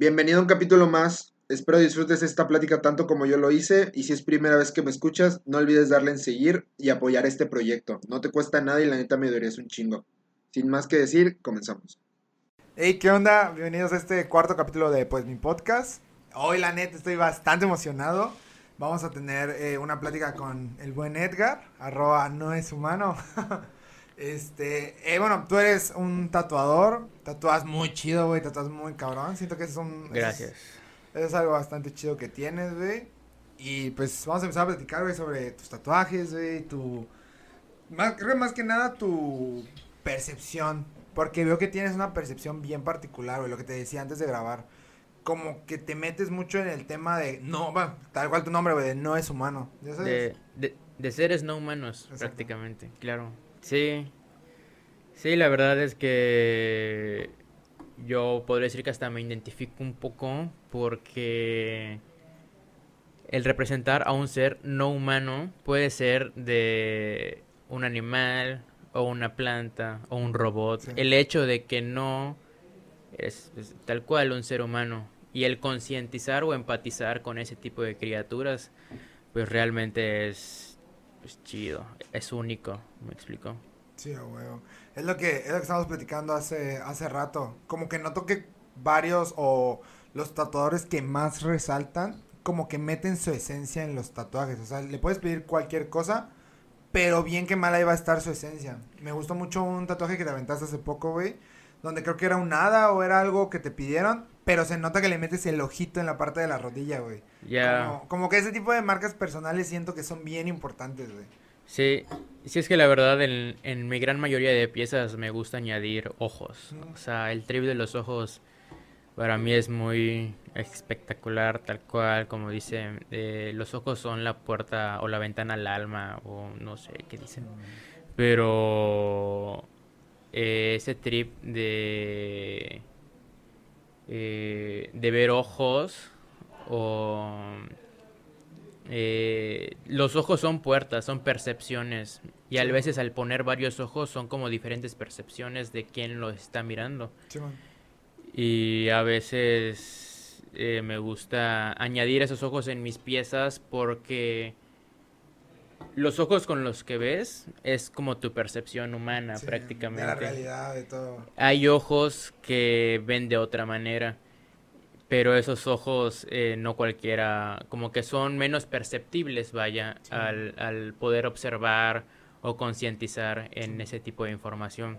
Bienvenido a un capítulo más. Espero disfrutes esta plática tanto como yo lo hice y si es primera vez que me escuchas, no olvides darle en seguir y apoyar este proyecto. No te cuesta nada y la neta me es un chingo. Sin más que decir, comenzamos. Hey, ¿qué onda? Bienvenidos a este cuarto capítulo de pues mi podcast. Hoy la neta estoy bastante emocionado. Vamos a tener eh, una plática con el buen Edgar, arroba no es humano. Este, eh, bueno, tú eres un tatuador, tatuas muy chido, güey, tatuas muy cabrón. Siento que es un... Gracias. Es, es, algo bastante chido que tienes, güey. Y pues vamos a empezar a platicar, güey, sobre tus tatuajes, güey, tu... Más, creo más que nada tu percepción. Porque veo que tienes una percepción bien particular, güey, lo que te decía antes de grabar. Como que te metes mucho en el tema de, no, bueno, tal cual tu nombre, güey, de no es humano. ¿Ya sabes? De, de, de seres no humanos, Exacto. prácticamente, claro. Sí, sí, la verdad es que yo podría decir que hasta me identifico un poco porque el representar a un ser no humano puede ser de un animal o una planta o un robot. Sí. El hecho de que no es, es, tal cual un ser humano y el concientizar o empatizar con ese tipo de criaturas pues realmente es es chido, es único, ¿me explico? Sí, huevo. Es lo que, es lo que estamos platicando hace, hace rato. Como que noto que varios o los tatuadores que más resaltan, como que meten su esencia en los tatuajes. O sea, le puedes pedir cualquier cosa, pero bien que mal ahí va a estar su esencia. Me gustó mucho un tatuaje que te aventaste hace poco, güey. Donde creo que era un hada o era algo que te pidieron, pero se nota que le metes el ojito en la parte de la rodilla, güey. Ya. Yeah. Como, como, que ese tipo de marcas personales siento que son bien importantes, güey. Sí, sí es que la verdad en, mi gran mayoría de piezas me gusta añadir ojos. O sea, el trip de los ojos para mí es muy espectacular, tal cual, como dicen, eh, los ojos son la puerta o la ventana al alma, o no sé qué dicen. Pero eh, ese trip de eh, de ver ojos o eh, los ojos son puertas, son percepciones y a veces al poner varios ojos son como diferentes percepciones de quién lo está mirando. Sí, y a veces eh, me gusta añadir esos ojos en mis piezas porque los ojos con los que ves es como tu percepción humana sí, prácticamente. De la realidad, de todo. Hay ojos que ven de otra manera, pero esos ojos eh, no cualquiera, como que son menos perceptibles, vaya, sí. al, al, poder observar o concientizar en sí. ese tipo de información.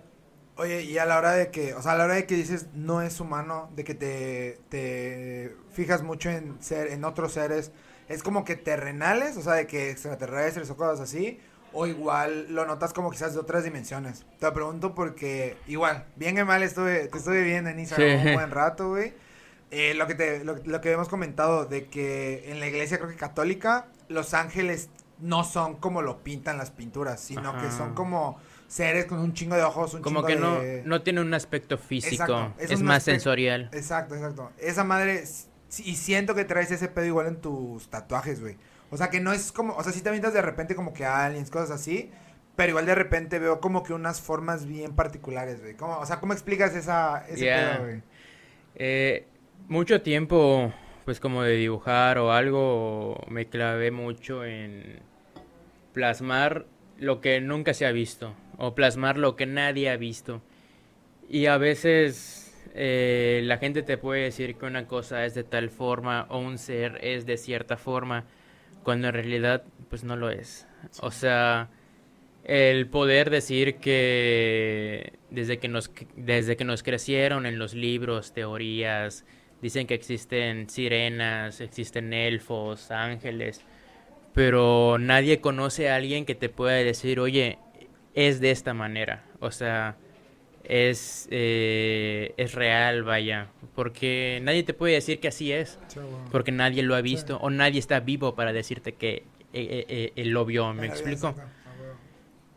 Oye, y a la hora de que, o sea, a la hora de que dices no es humano, de que te, te fijas mucho en ser, en otros seres, es como que terrenales, o sea, de que extraterrestres o cosas así, o igual lo notas como quizás de otras dimensiones. Te lo pregunto porque igual, bien que mal estuve, te estuve viendo en Instagram sí. un buen rato, güey. Eh, lo que te, lo, lo, que hemos comentado de que en la iglesia creo que católica, los ángeles no son como lo pintan las pinturas, sino Ajá. que son como seres con un chingo de ojos, un como chingo que de... no, no tiene un aspecto físico, exacto, es, es más sensorial. Exacto, exacto. Esa madre y siento que traes ese pedo igual en tus tatuajes, güey. O sea, que no es como, o sea, sí te avientas de repente como que aliens, cosas así, pero igual de repente veo como que unas formas bien particulares, güey. O sea, ¿cómo explicas esa, ese yeah. pedo, güey? Eh, mucho tiempo, pues como de dibujar o algo, me clavé mucho en plasmar lo que nunca se ha visto, o plasmar lo que nadie ha visto. Y a veces eh, la gente te puede decir que una cosa es de tal forma o un ser es de cierta forma, cuando en realidad pues no lo es. O sea, el poder decir que desde que nos desde que nos crecieron en los libros, teorías, dicen que existen sirenas, existen elfos, ángeles, pero nadie conoce a alguien que te pueda decir, "Oye, es de esta manera." O sea, es, eh, es real, vaya. Porque nadie te puede decir que así es. Porque nadie lo ha visto o nadie está vivo para decirte que eh, eh, él lo vio, ¿me explico?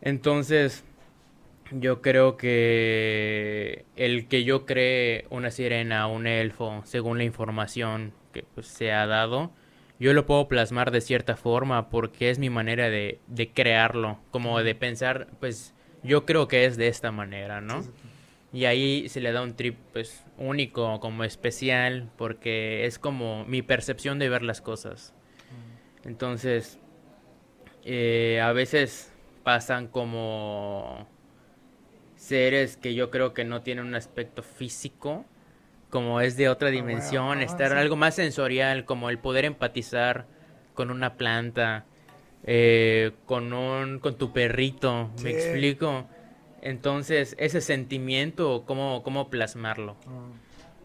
Entonces, yo creo que el que yo cree una sirena, un elfo, según la información que pues, se ha dado, yo lo puedo plasmar de cierta forma porque es mi manera de, de crearlo, como de pensar, pues yo creo que es de esta manera, ¿no? Y ahí se le da un trip pues único, como especial, porque es como mi percepción de ver las cosas. Entonces, eh, a veces pasan como seres que yo creo que no tienen un aspecto físico, como es de otra dimensión, estar algo más sensorial, como el poder empatizar con una planta, eh, con un, con tu perrito, me explico. Entonces, ese sentimiento, ¿cómo, cómo plasmarlo? Ah.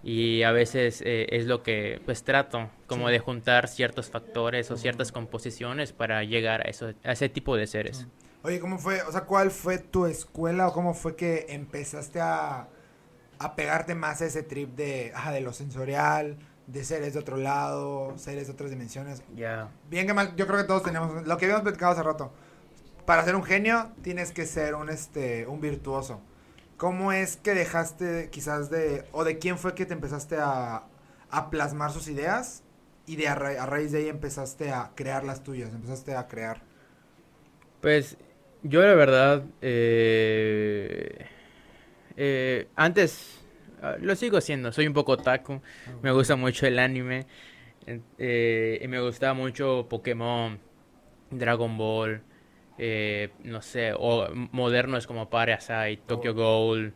Y a veces eh, es lo que pues trato, como de juntar ciertos factores o ciertas composiciones para llegar a, eso, a ese tipo de seres. Oye, ¿cómo fue? O sea, ¿cuál fue tu escuela o cómo fue que empezaste a, a pegarte más a ese trip de, de lo sensorial, de seres de otro lado, seres de otras dimensiones? Ya. Bien que mal, yo creo que todos tenemos, lo que habíamos platicado hace rato, para ser un genio tienes que ser un, este, un virtuoso. ¿Cómo es que dejaste quizás de, o de quién fue que te empezaste a, a plasmar sus ideas y de a, raíz de ahí empezaste a crear las tuyas, empezaste a crear? Pues yo la verdad, eh, eh, antes ah, lo sigo haciendo, soy un poco taco, ah, me gusta mucho el anime, eh, y me gustaba mucho Pokémon, Dragon Ball, eh, no sé, o modernos como Parasite, Tokyo oh. Ghoul,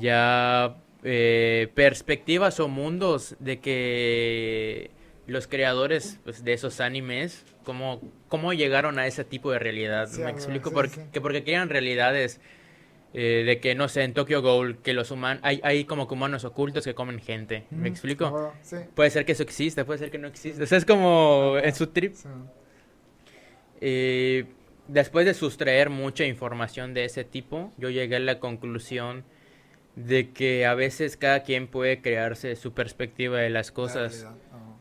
ya eh, perspectivas o mundos de que los creadores pues, de esos animes, cómo, cómo llegaron a ese tipo de realidad. Me explico, porque, Que porque crean realidades eh, de que, no sé, en Tokyo Ghoul, que los humanos, hay, hay como que humanos ocultos que comen gente. ¿Me explico? Puede ser que eso exista, puede ser que no exista. O sea, es como en su trip. Eh, después de sustraer mucha información de ese tipo, yo llegué a la conclusión de que a veces cada quien puede crearse su perspectiva de las cosas.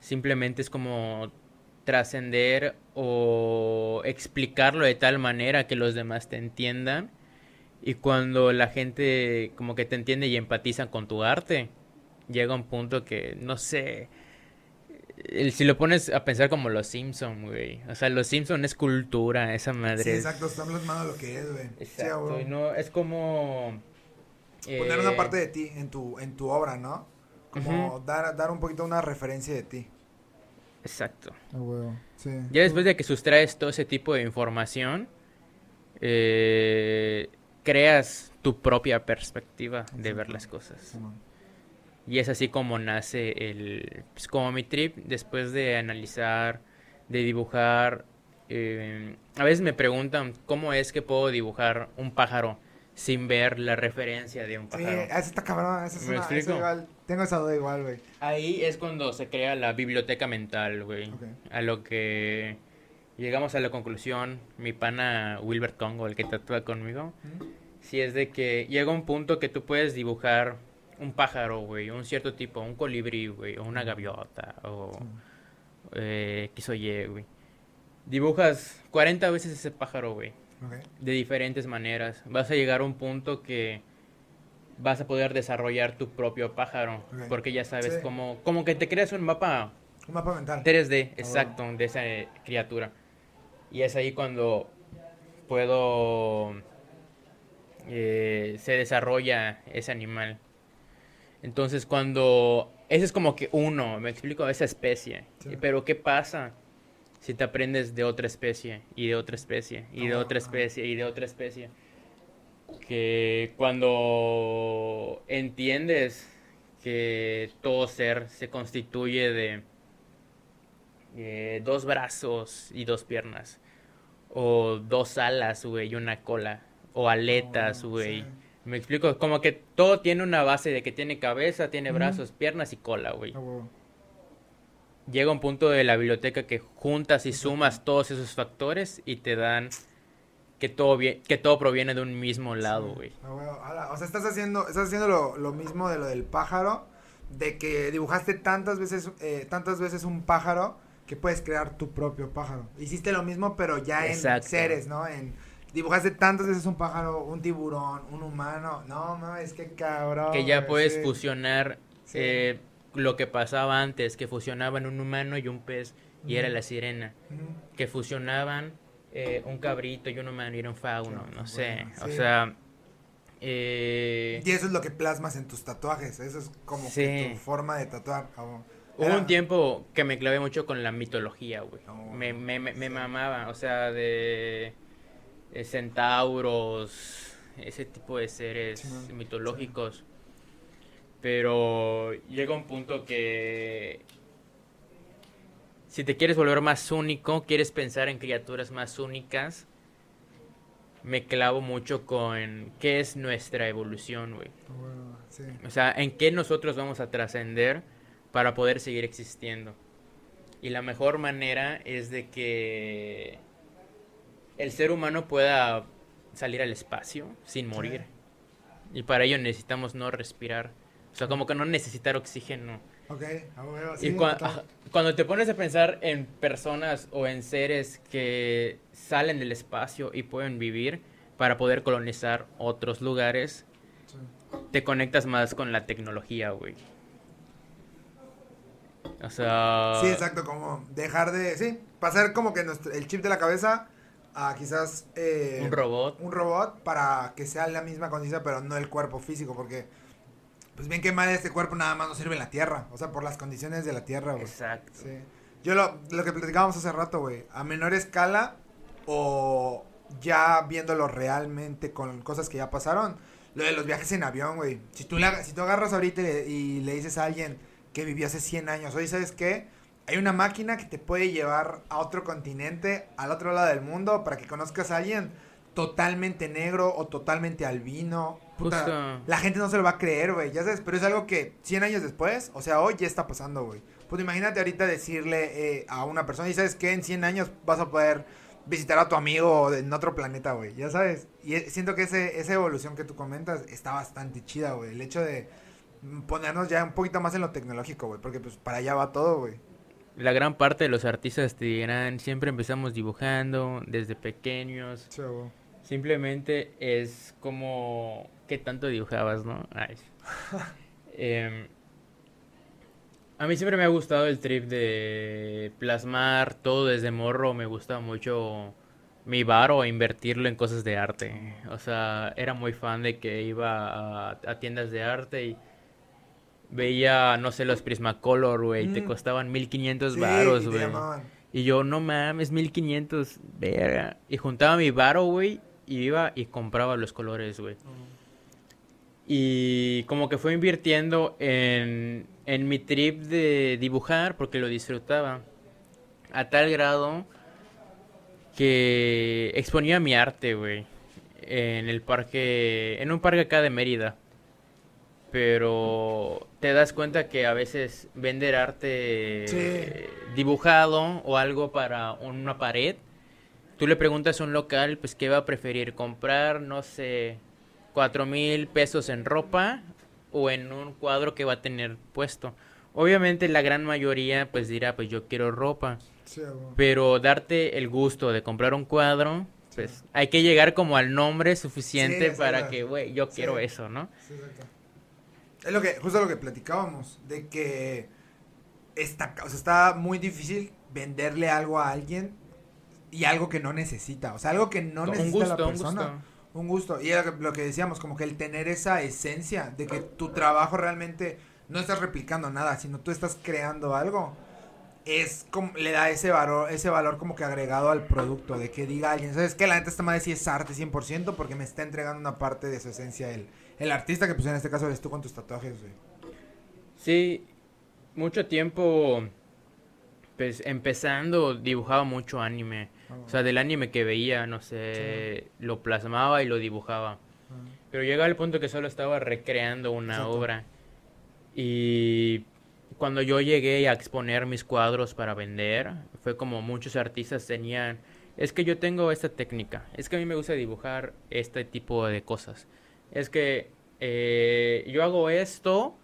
Simplemente es como trascender o explicarlo de tal manera que los demás te entiendan. Y cuando la gente como que te entiende y empatiza con tu arte, llega un punto que, no sé, si lo pones a pensar como los Simpson, güey. O sea, los Simpson es cultura, esa madre. Sí, exacto, está plasmado lo que es, güey. Exacto, no, es como... Poner una eh, parte de ti en tu, en tu obra, ¿no? Como dar, dar un poquito una referencia de ti. Exacto. Ah, sí. Ya después de que sustraes todo ese tipo de información, eh, creas tu propia perspectiva de ver las cosas. Y es así como nace el, pues como mi trip, después de analizar, de dibujar. Eh, a veces me preguntan cómo es que puedo dibujar un pájaro sin ver la referencia de un pájaro. Sí, eso está cabrón, eso es una, igual, tengo esa duda igual, güey. Ahí es cuando se crea la biblioteca mental, güey. A lo que llegamos a la conclusión, mi pana Wilbert Congo, el que tatúa conmigo, si es de que llega un punto que tú puedes dibujar un pájaro, güey, un cierto tipo, un colibrí, güey, o una gaviota, o eh, o Y, güey. Dibujas 40 veces ese pájaro, güey. De diferentes maneras. Vas a llegar a un punto que vas a poder desarrollar tu propio pájaro. Porque ya sabes cómo... Como que te creas un mapa... Un mapa mental. 3D, exacto, de esa criatura. Y es ahí cuando puedo... Eh, se desarrolla ese animal. Entonces cuando... Ese es como que uno, me explico, esa especie. Pero ¿qué pasa si te aprendes de otra especie y de otra especie y de otra especie y de otra especie? Que cuando entiendes que todo ser se constituye de eh, dos brazos y dos piernas, o dos alas, güey, y una cola, o aletas, güey. Me explico, como que todo tiene una base de que tiene cabeza, tiene brazos, piernas y cola, güey. Llega un punto de la biblioteca que juntas y sumas todos esos factores y te dan que todo que todo proviene de un mismo lado, güey. Ah, o sea, estás haciendo, estás haciendo lo, mismo de lo del pájaro, de que dibujaste tantas veces, eh, tantas veces un pájaro que puedes crear tu propio pájaro. Hiciste lo mismo, pero ya en seres, ¿no? En dibujaste tantas veces un pájaro, un tiburón, un humano. No, no, es que cabrón. Que ya puedes fusionar eh, lo que pasaba antes, que fusionaban un humano y un pez, y era la sirena. Que fusionaban eh, un cabrito y un humano y era un fauno, no sé. O sea, Eh, Y eso es lo que plasmas en tus tatuajes. Eso es como que tu forma de tatuar. como- Hubo Era- un tiempo que me clavé mucho con la mitología, güey. Oh, me, me, me, me sí. mamaba, o sea, de centauros, ese tipo de seres mitológicos. Pero llega un punto que si te quieres volver más único, quieres pensar en criaturas más únicas, me clavo mucho con qué es nuestra evolución, güey. Bueno, sí. O sea, en qué nosotros vamos a trascender para poder seguir existiendo. Y la mejor manera es de que el ser humano pueda salir al espacio sin morir. Y para ello necesitamos no respirar. O sea, como que no necesitar oxígeno. Ok, a huevo, sí, y cuando te pones a pensar en personas o en seres que salen del espacio y pueden vivir para poder colonizar otros lugares, Sí. te conectas más con la tecnología, güey. O sea... Sí, exacto, como dejar de, sí, pasar como que nuestro- el chip de la cabeza a quizás eh, Un robot. un robot para que sea la misma conciencia, pero no el cuerpo físico, porque pues bien que mal este cuerpo nada más nos sirve en la tierra, o sea, por las condiciones de la tierra, güey. Exacto. Sí. Yo lo, lo que platicábamos hace rato, güey, a menor escala o ya viéndolo realmente con cosas que ya pasaron, lo de los viajes en avión, güey. Si tú, le- si tú agarras ahorita y le, y le dices a alguien que vivió hace 100 años, oye, ¿sabes qué? Hay una máquina que te puede llevar a otro continente, al otro lado del mundo, para que conozcas a alguien totalmente negro o totalmente albino. Puta, Justo. la gente no se lo va a creer, güey, ya sabes, pero es algo que 100 años después, o sea, hoy ya está pasando, güey. Pues imagínate ahorita decirle eh, a una persona, y sabes que en 100 años vas a poder visitar a tu amigo en otro planeta, güey, ya sabes. Y eh, siento que ese, esa evolución que tú comentas está bastante chida, güey. El hecho de ponernos ya un poquito más en lo tecnológico, güey, porque pues para allá va todo, güey. La gran parte de los artistas te dirán, siempre empezamos dibujando desde pequeños. Simplemente es como qué tanto dibujabas, ¿no? Ay. Em, a mí siempre me ha gustado el trip de plasmar todo desde morro. Me gusta mucho mi bar o invertirlo en cosas de arte. O sea, era muy fan de que iba a, a tiendas de arte y veía, no sé, los Prismacolor, güey, te Mm. costaban 1500 Sí, varos, te güey. Y yo, no mames, 1500, verga. Y juntaba mi varo, güey, y iba y compraba los colores, güey. Y como que fue invirtiendo en, en mi trip de dibujar porque lo disfrutaba. A tal grado que exponía mi arte, güey. En el parque, en un parque acá de Mérida. Pero te das cuenta que a veces vender arte Sí. dibujado o algo para una pared, tú le preguntas a un local, pues, ¿qué va a preferir? ¿Comprar, no sé, cuatro mil pesos en ropa o en un cuadro que va a tener puesto? Obviamente la gran mayoría, pues, dirá, pues, yo quiero ropa. Sí. Pero darte el gusto de comprar un cuadro, pues, hay que llegar como al nombre suficiente Sí, para que, güey, yo quiero eso, ¿no? Sí, exacto. Es lo que, justo lo que platicábamos, de que está, o sea, está muy difícil venderle algo a alguien y algo que no necesita, o sea, algo que no un necesita gusto, la un gusto. Un gusto. Y era lo que- decíamos, como que el tener esa esencia de que tu trabajo realmente no estás replicando nada, sino tú estás creando algo. Es como, le da ese valor, ese valor como que agregado al producto, de que diga alguien, ¿sabes qué? La neta esta madre sí es arte 100% porque me está entregando una parte de su esencia el, el artista, que pues en este caso eres tú con tus tatuajes, güey. Sí, mucho tiempo, pues empezando, dibujaba mucho anime. O sea, del anime que veía, no sé, lo plasmaba y lo dibujaba. Pero llegaba el punto que solo estaba recreando una Exacto. obra. Y cuando yo llegué a exponer mis cuadros para vender, fue como muchos artistas tenían, es que yo tengo esta técnica, es que a mí me gusta dibujar este tipo de cosas. Es que eh, yo hago esto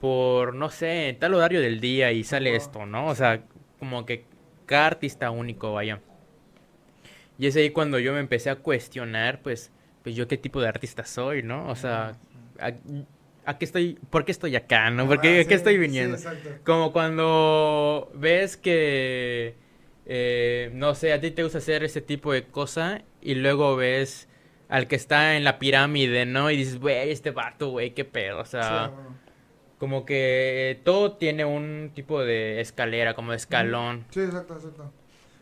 por, no sé, tal horario del día y sale Ajá. esto, ¿no? O sea, como que cada artista único, vaya. Y es ahí cuando yo me empecé a cuestionar, pues, pues yo qué tipo de artista soy, ¿no? O sea, ¿a, a qué estoy, por qué estoy acá, no? ¿Por qué, Ah, a qué estoy viniendo? Como cuando ves que, eh, no sé, a ti te gusta hacer ese tipo de cosa y luego ves al que está en la pirámide, ¿no? Y dices, güey, este vato, güey, qué pedo, o sea, Sí, bueno. como que todo tiene un tipo de escalera, como de escalón. Sí, exacto, exacto.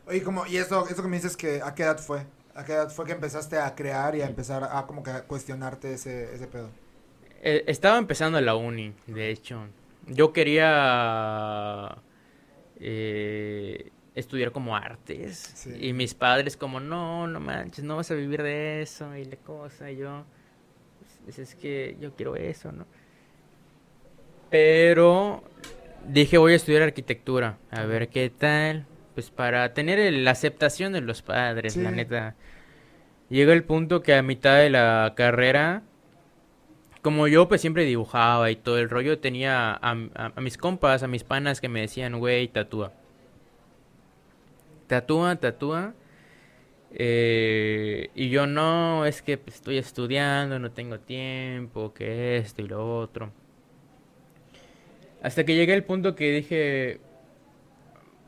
Oye, como, y eso, eso que me dices que, ¿a qué edad fue? ¿A qué edad fue que empezaste a crear y a empezar a como que a cuestionarte ese, ese pedo? Eh, estaba empezando la uni, de hecho. Yo quería eh, estudiar como artes. Sí. Y mis padres como, no, no manches, no vas a vivir de eso. Y la cosa, y yo, pues, es que yo quiero eso, ¿no? Pero dije, voy a estudiar arquitectura, a ver qué tal. Pues para tener la aceptación de los padres, la neta. Llega el punto que a mitad de la carrera como yo pues siempre dibujaba y todo el rollo, tenía a, a- a mis compas, a mis panas que me decían, güey, tatúa. Tatúa, tatúa. Eh, y yo no, es que pues, estoy estudiando, no tengo tiempo, que esto y lo otro. Hasta que llegué al punto que dije,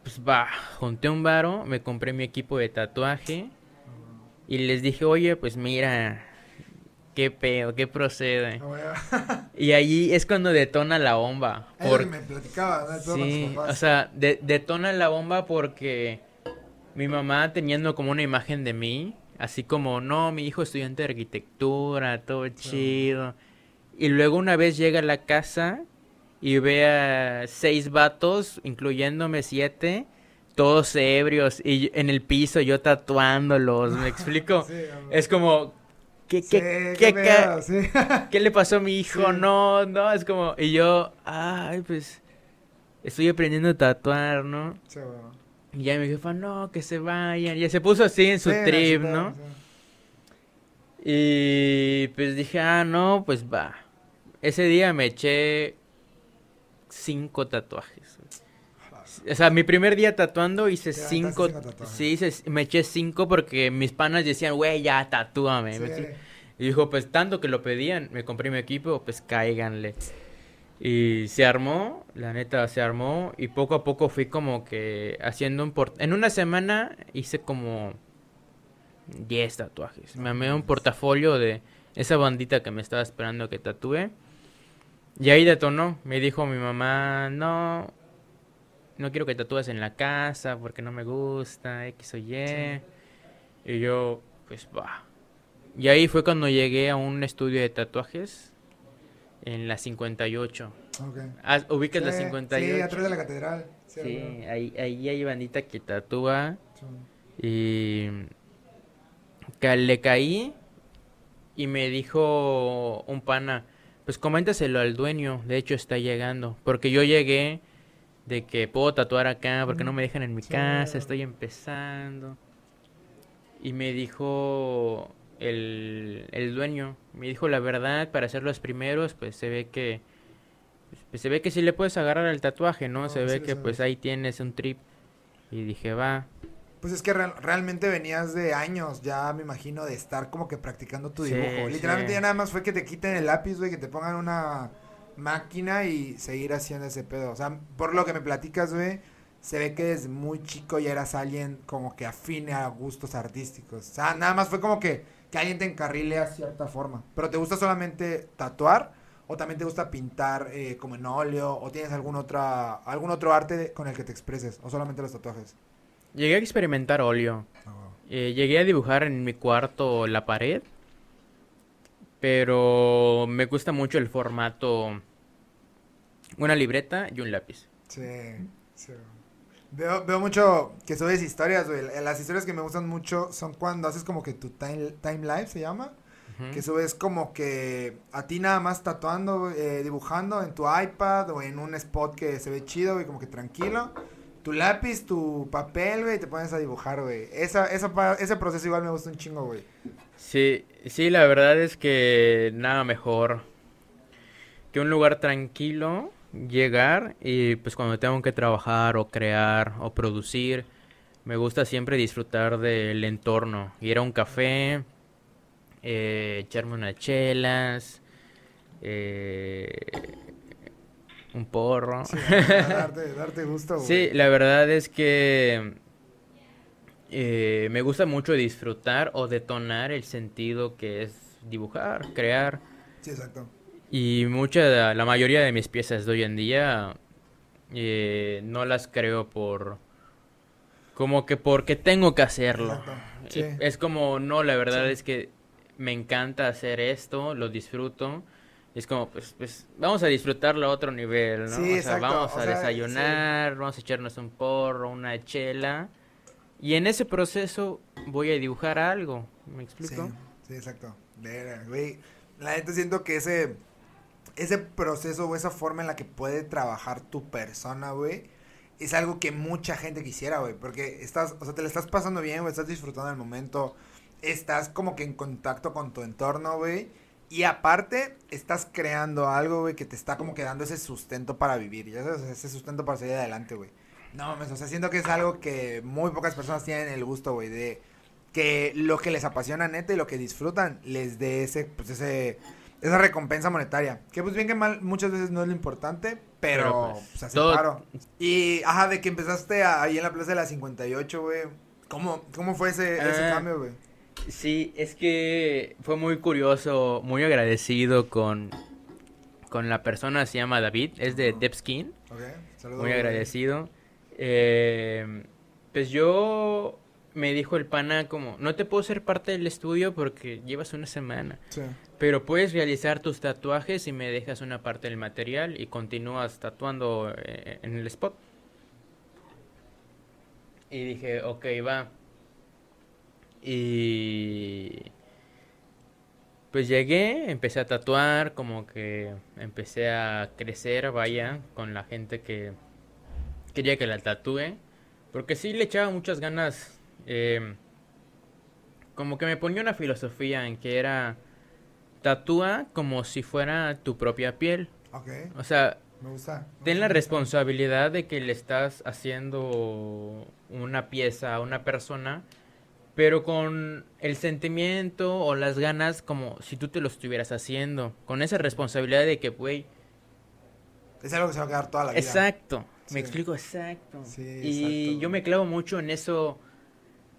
pues va, junté un varo, me compré mi equipo de tatuaje y les dije, oye, pues mira, qué peo, qué procede. Ah. Y ahí es cuando detona la bomba. Por- me platicaba, ¿no? Sí, o sea, de- detona la bomba porque mi mamá teniendo como una imagen de mí, así como, no, mi hijo estudiante de arquitectura, todo chido. Y luego una vez llega a la casa y ve a seis vatos, incluyéndome siete, todos ebrios y en el piso yo tatuándolos, ¿me explico? Sí. Es como, ¿qué, Sí, qué, qué qué sí. ¿Qué le pasó a mi hijo? No, no, es como, y yo, ay, pues, estoy aprendiendo a tatuar, ¿no? Sí, bueno. Y ya mi jefa, no, que se vayan, y se puso así en su trip, ¿no? Y pues dije, ah, no, pues va. Ese día me eché cinco tatuajes. O sea, mi primer día tatuando hice Te cinco, sí, hice- me eché cinco porque mis panas decían, güey, ya, tatúame. Y dijo, pues tanto que lo pedían, me compré mi equipo, pues cáiganle. Y se armó, la neta se armó, y poco a poco fui como que haciendo un port... En una semana hice como 10 tatuajes. Me amé un portafolio de esa bandita que me estaba esperando que tatúe. Y ahí detonó. Me dijo mi mamá, no, no quiero que tatúes en la casa porque no me gusta, X o Y. Y yo, pues va. Y ahí fue cuando llegué a un estudio de tatuajes en la 58. Ok. Ah, ¿Ubicas la Sí, 58? Sí, atrás de la catedral. Sí, Sí, ahí, ahí hay bandita que tatúa. Sí. Y que le caí y me dijo un pana, pues coméntaselo al dueño, de hecho está llegando, porque yo llegué de que puedo tatuar acá, porque no me dejan en mi Sí. casa, estoy empezando. Y me dijo el, el dueño, me dijo la verdad, para ser los primeros, pues se ve que pues, se ve que sí le puedes agarrar el tatuaje, ¿no? No, se ve que pues ahí tienes un trip. Y dije, va, Pues es que real- realmente venías de años, ya me imagino, de estar como que practicando tu Sí, dibujo. Literalmente sí. ya nada más fue que te quiten el lápiz, güey, que te pongan una máquina y seguir haciendo ese pedo. O sea, por lo que me platicas, güey, se ve que desde muy chico ya eras alguien como que afine a gustos artísticos. O sea, nada más fue como que, que alguien te encarrile a cierta forma. Pero ¿te gusta solamente tatuar? ¿O también te gusta pintar eh, como en óleo? ¿O tienes algún, otra, algún otro arte de- con el que te expreses? ¿O solamente los tatuajes? Llegué a experimentar óleo. Wow. Eh, llegué a dibujar en mi cuarto la pared, pero me gusta mucho el formato, una libreta y un lápiz. Sí, sí. Veo, veo mucho que subes historias, güey. Las historias que me gustan mucho son cuando haces como que tu time, time life, se llama. Que subes como que a ti nada más tatuando, eh, dibujando en tu iPad o en un spot que se ve chido, güey, como que tranquilo. Tu lápiz, tu papel, güey, y te pones a dibujar, güey. Esa, esa, ese proceso igual me gusta un chingo, güey. Sí, sí, la verdad es que nada mejor que un lugar tranquilo, llegar y pues cuando tengo que trabajar o crear o producir, me gusta siempre disfrutar del entorno, ir a un café, eh, echarme unas chelas, eh, un porro. Sí, darte, darte gusto, güey. Sí, la verdad es que eh, me gusta mucho disfrutar o detonar el sentido que es dibujar, crear. Sí, exacto. Y mucha, la mayoría de mis piezas de hoy en día eh, no las creo por... Como que porque tengo que hacerlo. Sí. Es como, no, la verdad Sí. es que me encanta hacer esto, lo disfruto. Es como, pues, pues, vamos a disfrutarlo a otro nivel, ¿no? Sí, o sea, vamos o a sea, desayunar, vamos a echarnos un porro, una chela. Y en ese proceso voy a dibujar algo, ¿me explico? Sí, sí, exacto. Güey. La neta siento que ese, ese proceso o esa forma en la que puede trabajar tu persona, güey, es algo que mucha gente quisiera, güey. Porque estás, o sea, te la estás pasando bien, güey, estás disfrutando del momento, estás como que en contacto con tu entorno, güey. Y aparte, estás creando algo, güey, que te está como que dando ese sustento para vivir, ya sabes, ese sustento para seguir adelante, güey. No mames, o sea, siento que es algo que muy pocas personas tienen el gusto, güey, de que lo que les apasiona neta y lo que disfrutan les dé ese, pues ese, esa recompensa monetaria. Que pues bien que mal, muchas veces no es lo importante, pero, Pero, pues, pues, hace todo- paro. Y, ajá, de que empezaste a- ahí en la plaza de la 58, güey. ¿Cómo, ¿Cómo fue ese, ese Ah. cambio, güey? Sí, es que fue muy curioso, muy agradecido con, con la persona, se llama David, es de Ajá. Depskin, Ok, saludos. muy agradecido. Eh, pues yo me dijo el pana como, no te puedo ser parte del estudio porque llevas una semana, Sí. pero puedes realizar tus tatuajes y me dejas una parte del material y continúas tatuando eh, en el spot. Y dije, ok, va. Y pues llegué, empecé a tatuar, como que empecé a crecer, vaya, con la gente que quería que la tatúe. Porque sí le echaba muchas ganas. eh, como que me ponía una filosofía en que era tatúa como si fuera tu propia piel. O sea, me gusta. ten la responsabilidad de que le estás haciendo una pieza a una persona, pero con el sentimiento o las ganas como si tú te lo estuvieras haciendo. Con esa responsabilidad de que, güey, Es algo que se va a quedar toda la vida. Exacto, Sí. me explico exacto. Sí, y exacto. yo me clavo mucho en eso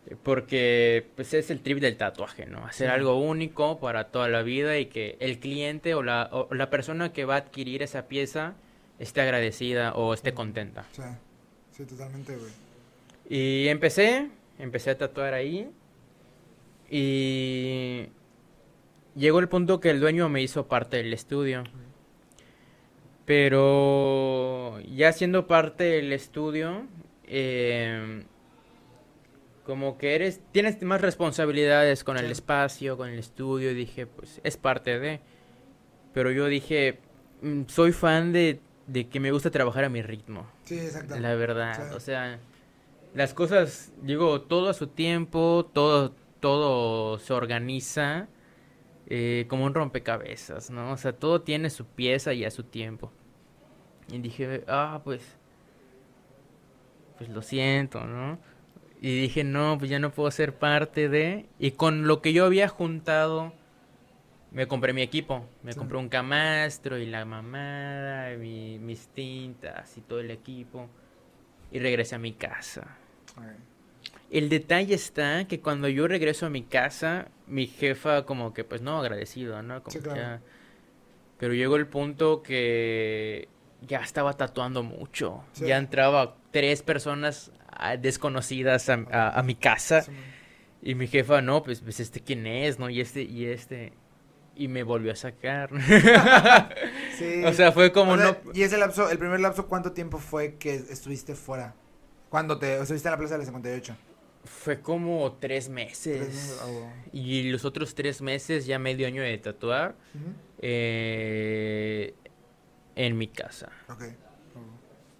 eh, porque pues es el trip del tatuaje, ¿no? Hacer Sí. algo único para toda la vida y que el cliente o la, o la persona que va a adquirir esa pieza esté agradecida o esté contenta. Sí, sí, totalmente, güey. Y empecé, empecé a tatuar ahí y llegó el punto que el dueño me hizo parte del estudio. Pero ya siendo parte del estudio, eh, como que eres, tienes más responsabilidades con el espacio, con el estudio, y dije, pues es parte de. Pero yo dije, mm, soy fan de, de que me gusta trabajar a mi ritmo. Sí, exacto. La verdad, Sí. o sea, las cosas, digo, todo a su tiempo, todo, todo se organiza eh, como un rompecabezas, ¿no? O sea, todo tiene su pieza y a su tiempo. Y dije, ah, pues, pues lo siento, ¿no? Y dije, no, pues ya no puedo ser parte de... Y con lo que yo había juntado, me compré mi equipo. Me Sí. compré un camastro y la mamada, mi- mis tintas y todo el equipo. Y regresé a mi casa. El detalle está que cuando yo regreso a mi casa, mi jefa como que pues no agradecido, ¿no? Como Sí, claro. ya- Pero llegó el punto que ya estaba tatuando mucho. Sí. Ya entraba tres personas ah, desconocidas a, a- a mi casa. Sí. Y mi jefa, no, pues, pues este quién es, ¿no? Y este, y este. Y me volvió a sacar. Sí. o sea, fue como O sea, no... Y ese lapso, el primer lapso, ¿cuánto tiempo fue que estuviste fuera? ¿Cuándo te estuviste en la plaza de la 58? Fue como tres meses. Tres meses, ah. Y los otros tres meses, ya medio año de tatuar, eh, en mi casa. Ok.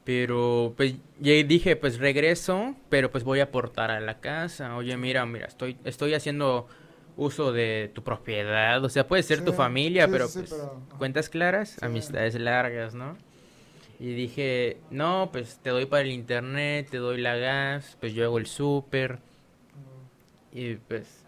Pero pues ya dije, pues regreso, pero pues voy a aportar a la casa. Oye, mira, mira, estoy, estoy haciendo uso de tu propiedad. O sea, puede ser tu familia, sí, pero sí, pues pero- cuentas claras, amistades largas, ¿no? Y dije, no, pues te doy para el internet, te doy la gas, pues yo hago el súper. Y pues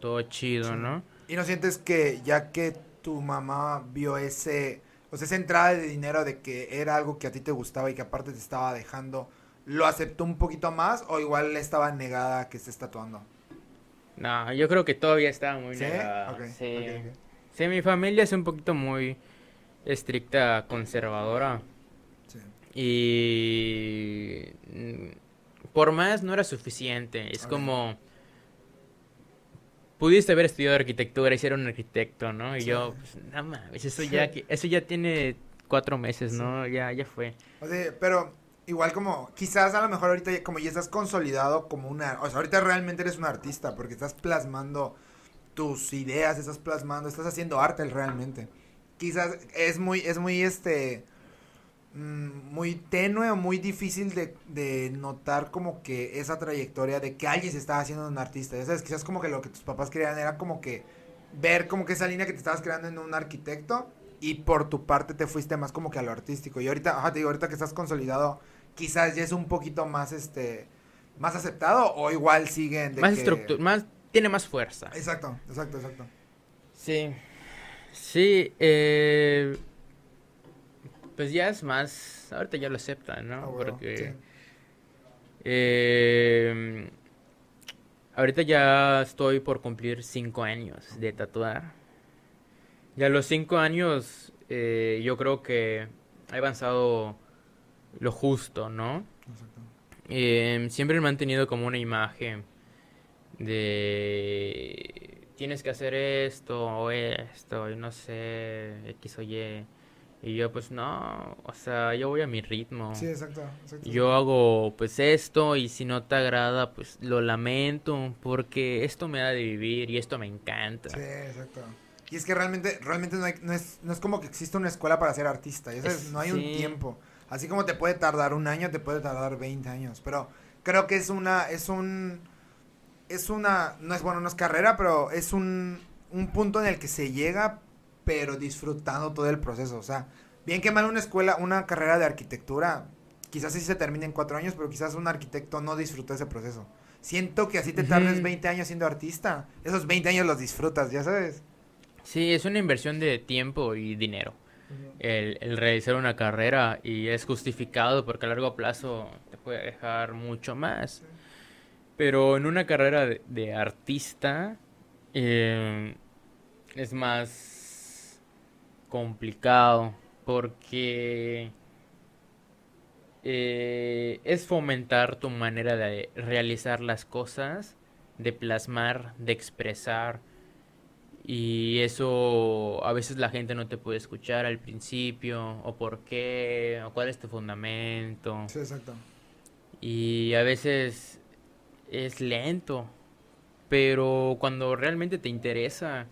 todo chido, Sí. ¿no? ¿Y no sientes que ya que tu mamá vio ese, o sea, esa entrada de dinero de que era algo que a ti te gustaba y que aparte te estaba dejando, lo aceptó un poquito más o igual le estaba negada a que estés tatuando. No, yo creo que todavía estaba muy ¿Sí? negada. Ok, sí. Sí, mi familia es un poquito muy estricta, conservadora. Y mm, por más no era suficiente. Es como pudiste haber estudiado arquitectura y ser un arquitecto, ¿no? Y Sí. yo, pues, no mames, eso ya eso ya tiene cuatro meses, ¿no? Ya ya fue. O sea, pero igual como, quizás a lo mejor ahorita ya- como ya estás consolidado como una, o sea, ahorita realmente eres un artista porque estás plasmando tus ideas, estás plasmando, estás haciendo arte realmente. Quizás es muy, es muy este, muy tenue o muy difícil de, de notar como que esa trayectoria de que alguien se estaba haciendo un artista. Ya sabes, quizás como que lo que tus papás querían era como que ver como que esa línea que te estabas creando en un arquitecto y por tu parte te fuiste más como que a lo artístico. Y ahorita, ajá, te digo, ahorita que estás consolidado, quizás ya es un poquito más este más aceptado o igual siguen de Más que- estructura, más tiene más fuerza. Exacto, exacto, exacto. Sí. Sí, eh, pues ya es más, ahorita ya lo aceptan, ¿no? Ah, bueno, Porque sí. eh, ahorita ya estoy por cumplir cinco años de tatuar. Y a los cinco años eh, yo creo que he avanzado lo justo, ¿no? Exacto. Eh, siempre he mantenido como una imagen de tienes que hacer esto o esto y no sé, X o Y. Y yo pues no, o sea, yo voy a mi ritmo. Sí, exacto, exacto. Yo hago pues esto y si no te agrada pues lo lamento porque esto me da de vivir y esto me encanta. Sí, exacto. Y es que realmente, realmente no, hay- no es, no es como que existe una escuela para ser artista, Es- no hay un tiempo. Así como te puede tardar un año, te puede tardar 20 años. Pero creo que es una, es un, es una, no es bueno, no es carrera, pero es un, un punto en el que se llega, pero disfrutando todo el proceso. O sea, bien que mal una escuela, una carrera de arquitectura, quizás sí se termine en cuatro años, pero quizás un arquitecto no disfrutó ese proceso. Siento que así te tardes Ujú. 20 años siendo artista. Esos 20 años los disfrutas, ya sabes. Sí, es una inversión de tiempo y dinero. el, el realizar una carrera y es justificado porque a largo plazo te puede dejar mucho más. Pero en una carrera de, de artista eh, es más complicado porque eh, es fomentar tu manera de realizar las cosas, de plasmar, de expresar. Y eso a veces la gente no te puede escuchar al principio, o por qué, o cuál es tu fundamento. Sí, exacto. Y a veces es lento, pero cuando realmente te interesa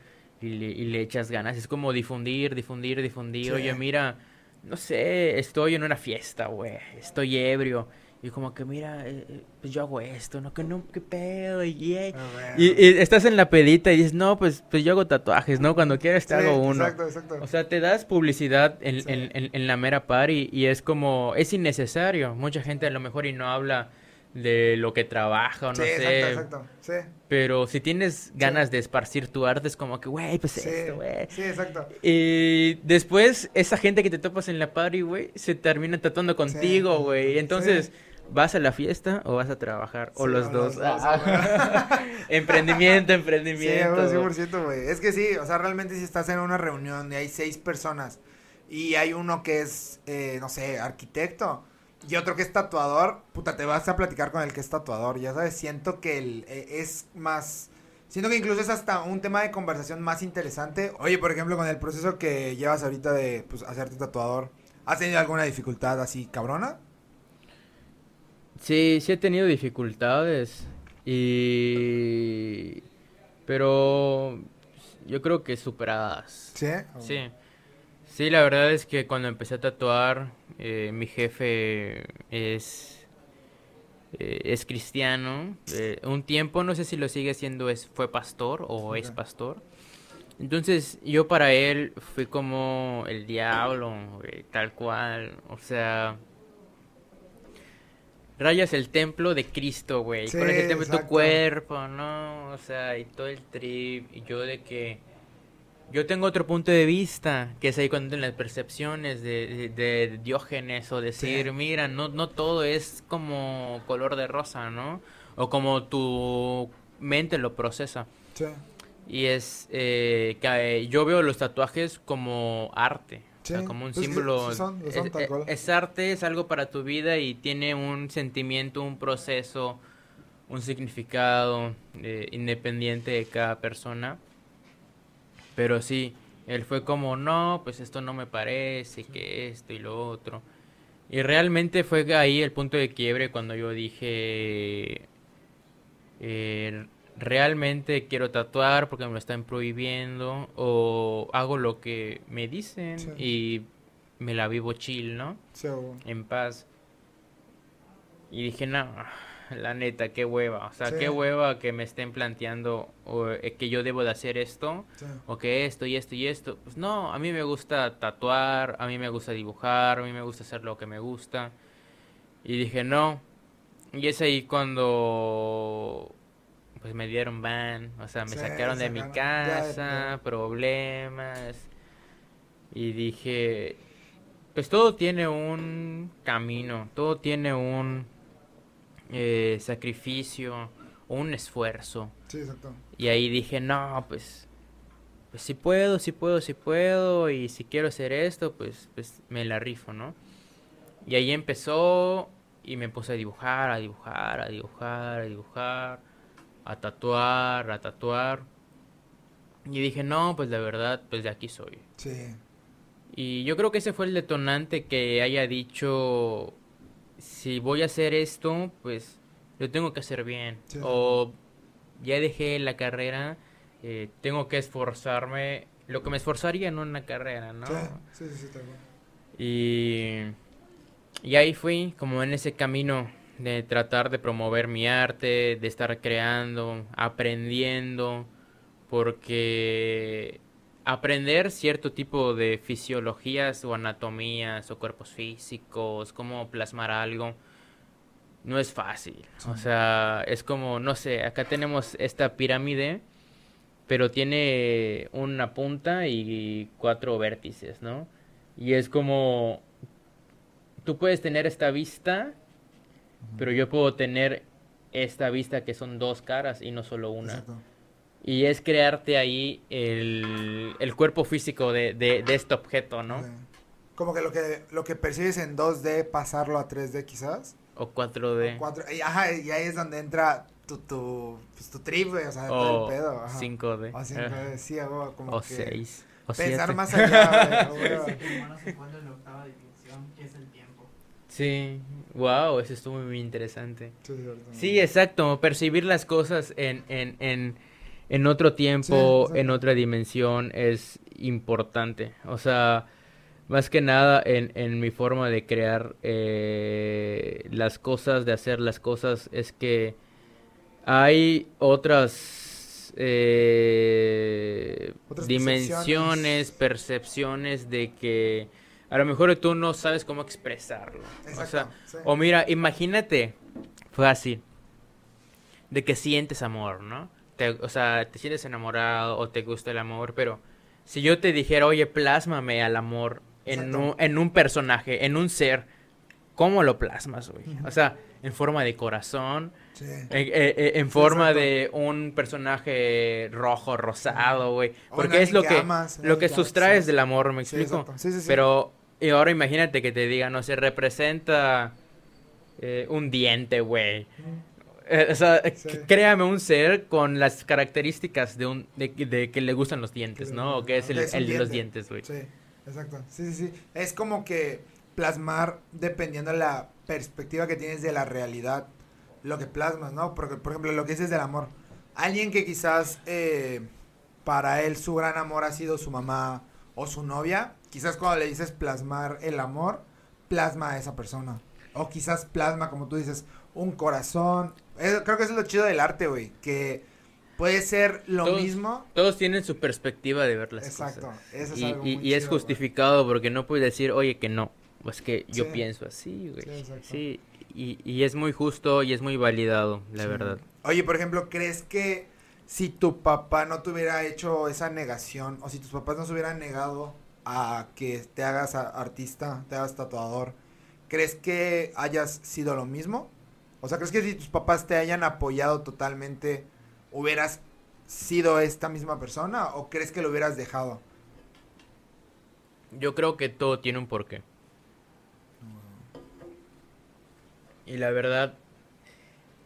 y le, y le echas ganas, es como difundir, difundir, difundir. Sí. Oye, mira, no sé, estoy en una fiesta, güey, estoy ebrio. Y como que mira, eh, eh, pues yo hago esto, no, que no, qué pedo, y. Ah, y, y estás en la pedita y dices, no, pues, pues yo hago tatuajes, ¿no? Cuando quieras te Sí, hago uno. Exacto, exacto. O sea, te das publicidad en, Sí. en, en, en la mera par y, y es como, es innecesario. Mucha gente a lo mejor y no habla de lo que trabaja o no sí, sé. exacto, exacto. Sí. Pero si tienes ganas de esparcir tu arte, es como que, güey, pues Sí, esto, güey. sí, exacto. Y después, esa gente que te topas en la party, güey, se termina tatuando contigo, güey. Entonces, ¿vas a la fiesta o vas a trabajar? o Sí, los o dos. los dos, emprendimiento, Sí, emprendimiento. bueno, 100%, güey. Es que sí, o sea, realmente si estás en una reunión y hay seis personas y hay uno que es, eh, no sé, arquitecto y otro que es tatuador, puta, te vas a platicar con el que es tatuador, ya sabes, siento que el, eh, es más... Siento que incluso es hasta un tema de conversación más interesante. Oye, por ejemplo, con el proceso que llevas ahorita de pues, hacerte tatuador, ¿has tenido alguna dificultad así cabrona? Sí, sí he tenido dificultades y... Pero yo creo que superadas. ¿Sí? Sí. Sí, la verdad es que cuando empecé a tatuar, eh, mi jefe es, eh, es cristiano. Eh, un tiempo, no sé si lo sigue siendo, es, fue pastor o es pastor. Entonces yo para él fui como el diablo, tal cual. O sea, rayas el templo de Cristo, güey. Sí, ¿Cuál es el templo tu cuerpo, no? O sea, y todo el trip. Y yo de que yo tengo otro punto de vista, que es ahí cuando en las percepciones de, de- de Diógenes o decir, Sí. mira, no, no todo es como color de rosa, ¿no? O como tu mente lo procesa. Sí. Y es eh, que eh, yo veo los tatuajes como arte, o sea, Sí, como un pues símbolo. sí son, son es, es- cual. es arte, es algo para tu vida y tiene un sentimiento, un proceso, un significado eh, independiente de cada persona. Pero sí, él fue como, no, pues esto no me parece, que esto y lo otro. Y realmente fue ahí el punto de quiebre cuando yo dije, eh, realmente quiero tatuar porque me lo están prohibiendo o hago lo que me dicen Sí. y me la vivo chill, ¿no? Sí. En paz. Y dije, no, la neta, qué hueva. O sea, Sí. qué hueva que me estén planteando o, eh, que yo debo de hacer esto Sí. o que esto y esto y esto. Pues no, a mí me gusta tatuar, a mí me gusta dibujar, a mí me gusta hacer lo que me gusta. Y dije, no. Y es ahí cuando pues me dieron ban, o sea, me Sí, sacaron de mi ya, casa, ya. problemas. Y dije, pues todo tiene un camino, todo tiene un eh, sacrificio, un esfuerzo. Sí, exacto. Y ahí dije, no, pues, pues si puedo, si puedo, si puedo, y si quiero hacer esto, pues, pues me la rifo, ¿no? Y ahí empezó y me puse a dibujar, a dibujar, a dibujar, a dibujar, a tatuar, a tatuar. Y dije, no, pues la verdad, pues de aquí soy. Sí. Y yo creo que ese fue el detonante que haya dicho, si voy a hacer esto, pues lo tengo que hacer bien. Sí. O ya dejé la carrera, eh, tengo que esforzarme, lo que me esforzaría en una carrera, ¿no? Sí, sí, sí. Y, y ahí fui, como en ese camino de tratar de promover mi arte, de estar creando, aprendiendo, porque aprender cierto tipo de fisiologías o anatomías o cuerpos físicos, cómo plasmar algo, no es fácil. O sea, es como, no sé, acá tenemos esta pirámide, pero tiene una punta y cuatro vértices, ¿no? Y es como, tú puedes tener esta vista, pero yo puedo tener esta vista que son dos caras y no solo una. Exacto. Y es crearte ahí el, el cuerpo físico de, de, de este objeto, ¿no? Sí. Como que lo que lo que percibes en 2D pasarlo a 3D quizás. O 4D. O cuatro- y, ajá, y ahí es donde entra tu tu pues, tu trip, o sea, O todo el pedo, ajá. 5D. O 5D, sí, hago como O que 6. O pensar 7. más allá, güey. El humano se encuentra en la octava dimensión, que es el tiempo. Sí. Wow, eso estuvo muy interesante. Sí. Sí, exacto. Percibir las cosas en, en, en, en otro tiempo, Sí, en otra dimensión es importante. O sea, más que nada en, en mi forma de crear eh, las cosas, de hacer las cosas, es que hay otras eh, Otras dimensiones, percepciones de que a lo mejor tú no sabes cómo expresarlo. O sea, Exacto, sí. o mira, imagínate, fácil, de que sientes amor, ¿no? Te- o sea, te sientes enamorado o te gusta el amor, pero si yo te dijera, oye, plásmame al amor en un, en un personaje, en un ser, ¿cómo lo plasmas, güey? O sea, en forma de corazón, Sí. en, eh, eh, en forma exacto. de un personaje rojo, rosado, güey. Porque es lo que, que amas, en lo que sustraes del amor, ¿me explico? Sí, sí, sí. Pero, y ahora imagínate que te digan, no sé, representa eh, un diente, güey. Eh, o sea, Sí. c- créame un ser con las características de un de, de que le gustan los dientes, ¿no? O que es el, Es el de los diente. dientes, güey. Sí, exacto. Sí, sí, sí. Es como que plasmar dependiendo de la perspectiva que tienes de la realidad, lo que plasmas, ¿no? Porque, por ejemplo, lo que dices del amor. Alguien que quizás eh, para él su gran amor ha sido su mamá o su novia, quizás cuando le dices plasmar el amor, plasma a esa persona. O quizás plasma, como tú dices, un corazón. Es- creo que eso es lo chido del arte, güey. Que puede ser lo Todos- mismo. Todos tienen su perspectiva de ver las Exacto. cosas. Eso es Y, algo y- muy y es chido, justificado porque no puedes decir, oye, que no. Es que yo Sí. pienso así, güey. Sí, y, y es muy justo y es muy validado, la Sí. verdad. Oye, por ejemplo, ¿crees que si tu papá no te hubiera hecho esa negación, o si tus papás no se hubieran negado a que te hagas artista, te hagas tatuador, ¿crees que hayas sido lo mismo? O sea, ¿crees que si tus papás te hayan apoyado totalmente, hubieras sido esta misma persona? ¿O crees que lo hubieras dejado? Yo creo que todo tiene un porqué. Y la verdad,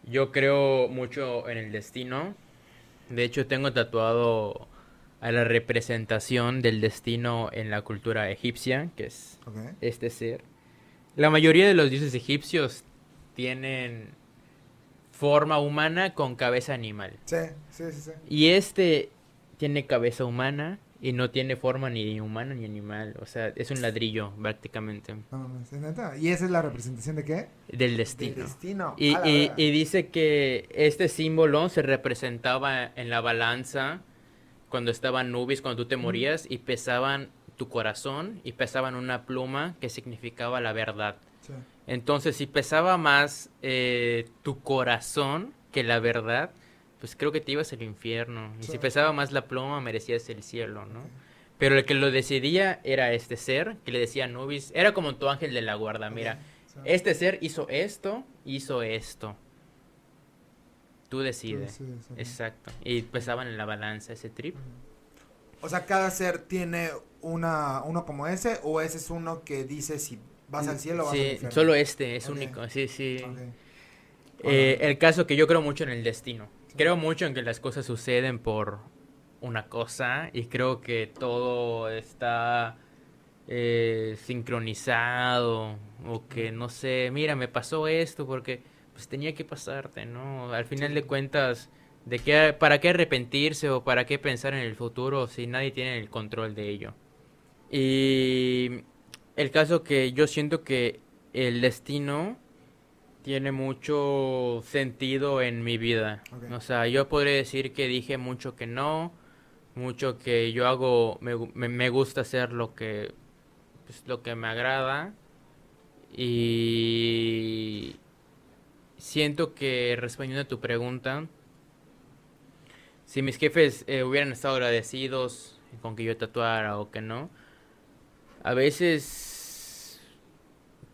yo creo mucho en el destino. De hecho, tengo tatuado a la representación del destino en la cultura egipcia, que es este ser. La mayoría de los dioses egipcios tienen forma humana con cabeza animal. Sí, sí, sí, sí. Y este tiene cabeza humana y no tiene forma ni humana ni animal. O sea, es un ladrillo prácticamente No mames, ¿es neta? ¿Y esa es la representación de qué? del destino. Del destino. Y dice que este símbolo se representaba en la balanza cuando estaban nubes, cuando tú te morías y pesaban tu corazón y pesaban una pluma que significaba la verdad. Sí. Entonces, si pesaba más eh, tu corazón que la verdad, pues creo que te ibas al infierno. Y si pesaba más la pluma, merecías el cielo, ¿no? Pero el que lo decidía era este ser, que le decía Nubis. Era como tu ángel de la guarda, mira. Este ser hizo esto, hizo esto. Tú Tú decides. Exacto. Y pesaban en la balanza ese trip. O sea, cada ser tiene una uno como ese o ese es uno que dice si vas al cielo o vas al Sí, infierno. solo este es único. Sí, sí. Eh, el caso que yo creo mucho en el destino. Sí. Creo mucho en que las cosas suceden por una cosa y creo que todo está eh, sincronizado o que no sé, mira, me pasó esto porque pues tenía que pasarte, ¿no? Al final de cuentas, ¿de qué, para qué arrepentirse o para qué pensar en el futuro si nadie tiene el control de ello? Y el caso que yo siento que el destino tiene mucho sentido en mi vida. Ok. O sea, yo podría decir que dije mucho que no, mucho que yo hago, me, me, me gusta hacer lo que, pues, lo que me agrada y siento que respondiendo a tu pregunta, si mis jefes eh, hubieran estado agradecidos con que yo tatuara o que no, a veces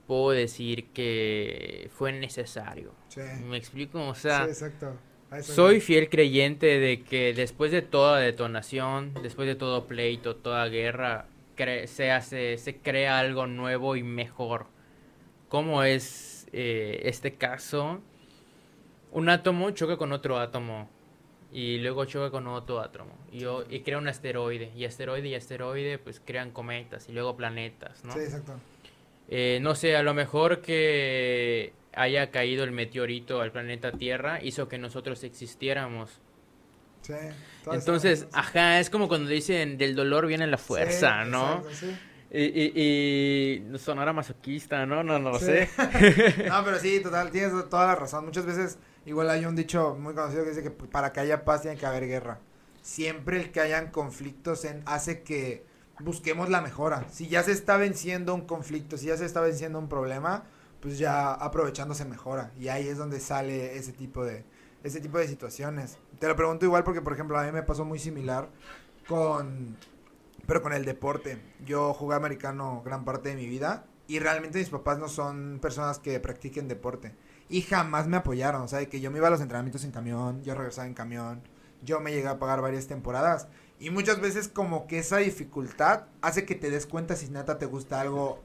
puedo decir que fue necesario. Sí. ¿Me explico? O sea, sí, exacto. Soy fiel creyente de que después de toda detonación, después de todo pleito, toda guerra, cre- se hace, se crea algo nuevo y mejor. Como es eh, este caso, un átomo choca con otro átomo y luego choca con otro átomo y, y crea un asteroide y asteroide y asteroide pues crean cometas y luego planetas, ¿no? Sí, exacto. Eh, no sé, a lo mejor que haya caído el meteorito al planeta Tierra hizo que nosotros existiéramos. Sí. Entonces, ajá, es como cuando dicen del dolor viene la fuerza, Sí, ¿no? exacto, sí. Y, y, y sonara masoquista, ¿no? No, no lo sé. no, pero sí, total, tienes toda la razón. Muchas veces, igual hay un dicho muy conocido que dice que para que haya paz tiene que haber guerra. Siempre el que hayan conflictos hace que busquemos la mejora. Si ya se está venciendo un conflicto, si ya se está venciendo un problema, pues ya aprovechando se mejora. Y ahí es donde sale ese tipo de, ese tipo de situaciones. Te lo pregunto igual porque, por ejemplo, a mí me pasó muy similar con, pero con el deporte. Yo jugué americano gran parte de mi vida y realmente mis papás no son personas que practiquen deporte. Y jamás me apoyaron, o sea, de que yo me iba a los entrenamientos en camión, yo regresaba en camión, yo me llegué a pagar varias temporadas. Y muchas veces como que esa dificultad hace que te des cuenta si neta te gusta algo,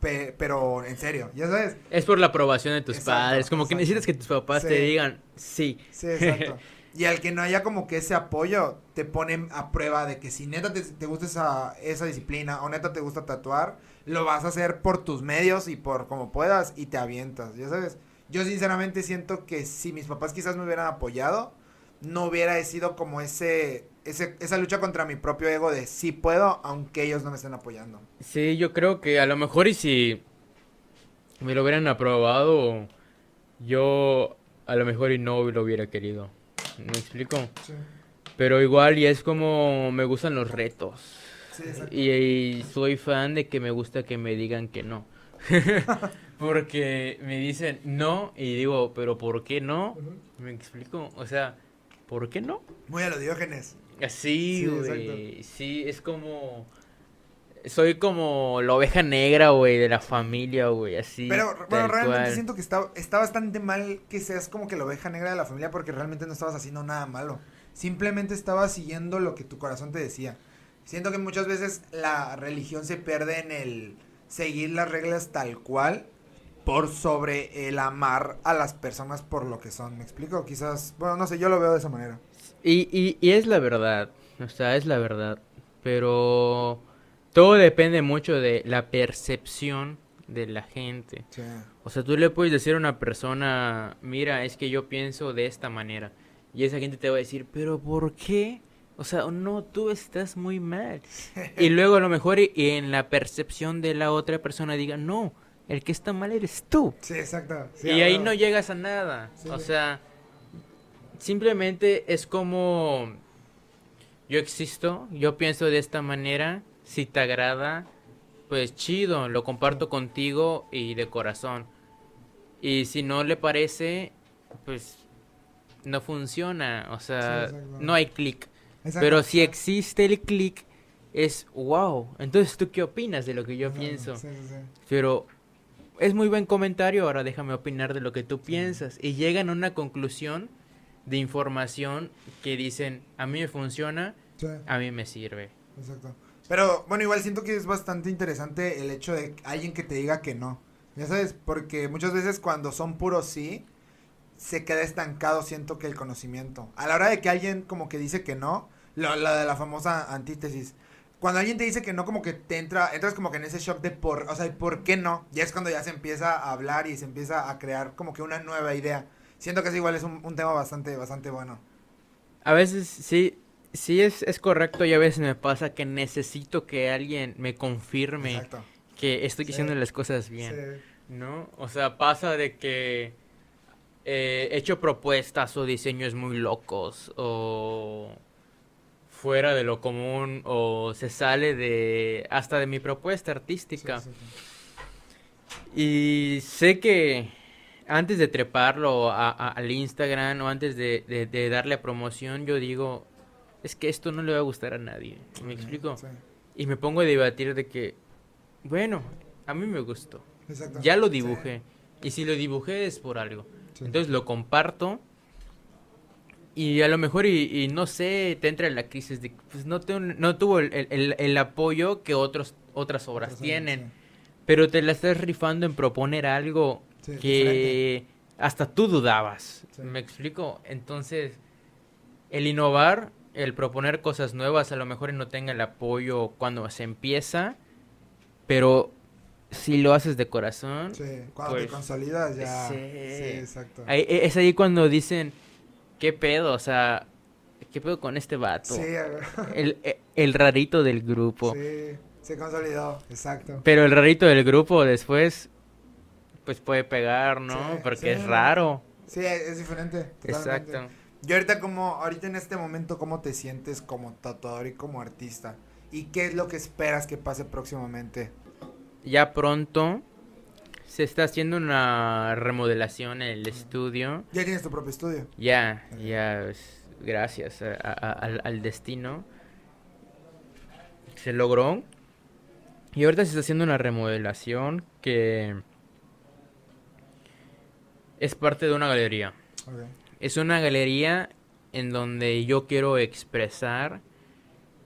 pe- pero en serio, ya sabes. Es por la aprobación de tus Exacto, padres. Como que necesitas que tus papás Sí. te digan, sí. Sí, exacto. Y al que no haya como que ese apoyo, te ponen a prueba de que si neta te, te gusta esa, esa disciplina o neta te gusta tatuar, lo vas a hacer por tus medios y por como puedas y te avientas, ya sabes. Yo sinceramente siento que si mis papás quizás me hubieran apoyado, no hubiera sido como ese, ese esa lucha contra mi propio ego de sí puedo, aunque ellos no me estén apoyando. Sí, yo creo que a lo mejor y si me lo hubieran aprobado, yo a lo mejor y no lo hubiera querido. ¿Me explico? Sí, Pero igual y es como me gustan los retos. sí. Y, y soy fan de que me gusta que me digan que no. Porque me dicen no y digo, pero ¿por qué no? ¿Me explico? O sea, ¿por qué no? Muy a lo Diógenes. Así, Sí, güey. Sí, es como. Soy como la oveja negra, güey, de la familia, güey, así. Pero bueno, realmente cual. siento que está, está bastante mal que seas como que la oveja negra de la familia porque realmente no estabas haciendo nada malo. Simplemente estabas siguiendo lo que tu corazón te decía. Siento que muchas veces la religión se pierde en el seguir las reglas tal cual por sobre el amar a las personas por lo que son. ¿Me explico? Quizás, bueno, no sé, yo lo veo de esa manera. Y, y, y es la verdad, o sea, es la verdad. Pero todo depende mucho de la percepción de la gente. Sí. O sea, tú le puedes decir a una persona, mira, es que yo pienso de esta manera. Y esa gente te va a decir, pero ¿por qué? O sea, no, tú estás muy mal. y luego a lo mejor y- y en la percepción de la otra persona diga, no, el que está mal eres tú. Sí, exacto. Sí, y ahí no llegas a nada. Sí. O sea, simplemente es como yo existo, yo pienso de esta manera, si te agrada, pues chido, lo comparto contigo y de corazón. Y si no le parece, pues no funciona, o sea, Sí, no hay clic. Pero si existe el clic, es wow. Entonces, ¿tú qué opinas de lo que yo Exacto, pienso? Sí, sí, sí. Pero es muy buen comentario, ahora déjame opinar de lo que tú piensas. Y llegan a una conclusión de información que dicen, a mí me funciona, Sí. a mí me sirve. Exacto. Pero bueno, igual siento que es bastante interesante el hecho de alguien que te diga que no. Ya sabes, porque muchas veces cuando son puros sí, se queda estancado, siento que el conocimiento. A la hora de que alguien como que dice que no, lo, la de la famosa antítesis. Cuando alguien te dice que no, como que te entra, entras como que en ese shock de por, o sea, ¿por qué no? Ya es cuando ya se empieza a hablar y se empieza a crear como que una nueva idea. Siento que es igual, es un, un tema bastante, bastante bueno. A veces sí, sí es, es correcto y a veces me pasa que necesito que alguien me confirme Exacto. que estoy Sí. haciendo las cosas bien. Sí. ¿No? O sea, pasa de que eh, he hecho propuestas o diseños muy locos o fuera de lo común o se sale de hasta de mi propuesta artística. Sí, sí, sí. Y sé que antes de treparlo a- a- al Instagram o antes de, de- de darle a promoción, yo digo, es que esto no le va a gustar a nadie. ¿Me explico? Y me pongo a debatir de que, bueno, a mí me gustó. Ya lo dibujé. Y si lo dibujé es por algo. Entonces lo comparto. Y a lo mejor, y, y no sé, te entra la crisis de pues no, te- no tuvo el, el- el apoyo que otros, otras obras tienen. Pero te la estás rifando en proponer algo Sí, que hasta tú dudabas. Sí. ¿Me explico? Entonces, el innovar, el proponer cosas nuevas, a lo mejor no tenga el apoyo cuando se empieza, pero si lo haces de corazón, Sí, cuando te Pues, consolidas ya. sí. Exacto. ahí- e, es ahí cuando dicen, ¿qué pedo? O sea, ¿qué pedo con este vato? Sí. El, e- el rarito del grupo. sí, se consolidó, exacto. Pero el rarito del grupo después, pues puede pegar, ¿no? Sí, Porque sí. es raro. Sí, es diferente. totalmente. Exacto. Y ahorita como, ahorita en este momento, ¿cómo te sientes como tatuador y como artista? ¿Y qué es lo que esperas que pase próximamente? Ya pronto se está haciendo una remodelación en el estudio. Ya tienes tu propio estudio. Ya, ya, gracias a- a- al, al destino. Se logró. Y ahorita se está haciendo una remodelación que es parte de una galería. Es una galería en donde yo quiero expresar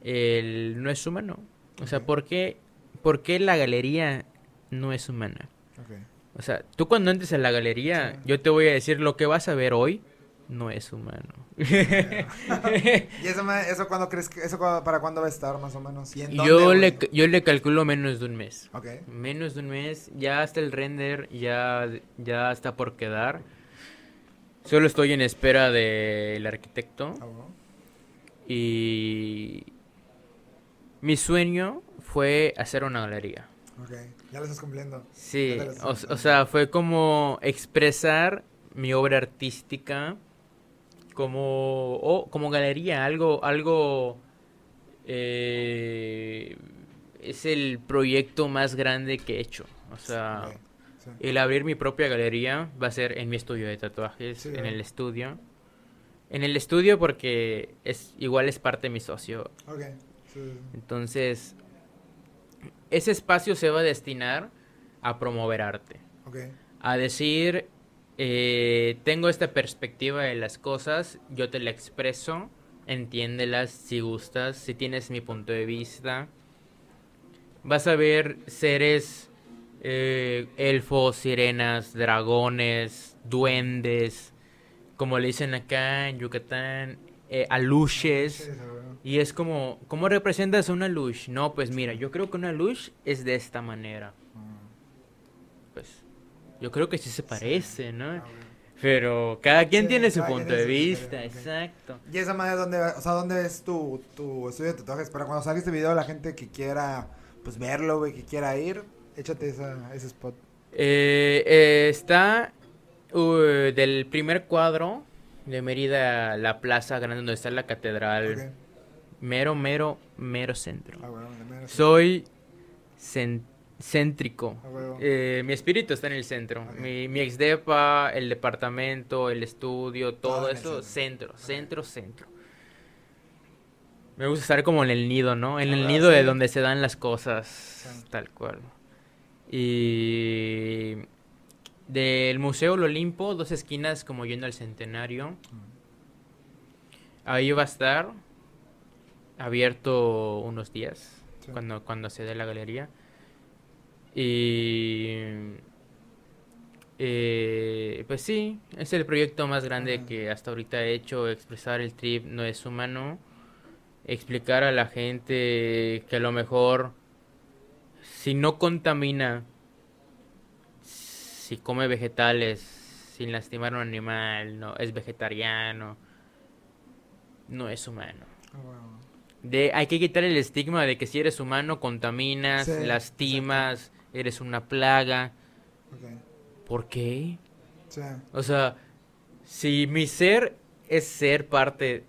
el no es humano. O sea. ¿por qué, por qué la galería no es humana? O sea, tú cuando entres a la galería, Sí. yo te voy a decir lo que vas a ver hoy no es humano. ¿Y eso, cuándo crees que, eso para cuándo va a estar más o menos? ¿Y en yo, dónde, le, güey? yo le calculo menos de un mes. Ok. Menos de un mes, ya hasta el render, ya, ya está por quedar. Solo estoy en espera del arquitecto. Ah. Y mi sueño fue hacer una galería. Ok. Ya lo estás cumpliendo. Sí, estás o, cumpliendo. o sea, fue como expresar mi obra artística como, o como galería, algo, algo, eh, es el proyecto más grande que he hecho. O sea, Ok, sí. el abrir mi propia galería va a ser en mi estudio de tatuajes, Sí, en el estudio. En el estudio porque es igual es parte de mi socio. Ok. Sí, sí, Entonces, ese espacio se va a destinar a promover arte. A decir, eh, tengo esta perspectiva de las cosas, yo te la expreso, entiéndelas si gustas, si tienes mi punto de vista. Vas a ver seres, eh, elfos, sirenas, dragones, duendes, como le dicen acá en Yucatán, eh, aluches. Sí. Y es como, ¿cómo representas una lush? No, pues mira, yo creo que una lush es de esta manera. Pues, yo creo que sí se parece, ¿no? Ah. Pero cada quien Sí, tiene su punto de vista, exacto. ¿Y esa madre dónde, o sea, dónde es tu, tu estudio de tatuajes? Para cuando salga este video, la gente que quiera, pues, verlo, güey, que quiera ir, échate esa, ese spot. Eh, eh, está uh, del primer cuadro de Mérida, la plaza grande donde está la catedral. Ok. Mero, mero, mero centro. Ah. Soy céntrico. Ah. Eh, mi espíritu está en el centro. Mi, mi ex depa, el departamento, el estudio, todo, eso, centro. centro, centro, centro. Me gusta estar como en el nido, ¿no? En Ah, el ¿verdad? nido de donde se dan las cosas, Sí. tal cual. Y del Museo El Olimpo, dos esquinas como yendo al Centenario. Ahí va a estar abierto unos días Sí. cuando, cuando se dé la galería. Y eh, pues sí, es el proyecto más grande que hasta ahorita he hecho, expresar el trip no es humano, explicar a la gente que a lo mejor si no contamina, si come vegetales sin lastimar a un animal, no es vegetariano, no es humano. Ah, huevo. De, hay que quitar el estigma de que si eres humano contaminas, Sí, lastimas, eres una plaga. Ok. ¿Por qué? Sí. O sea, si mi ser es ser parte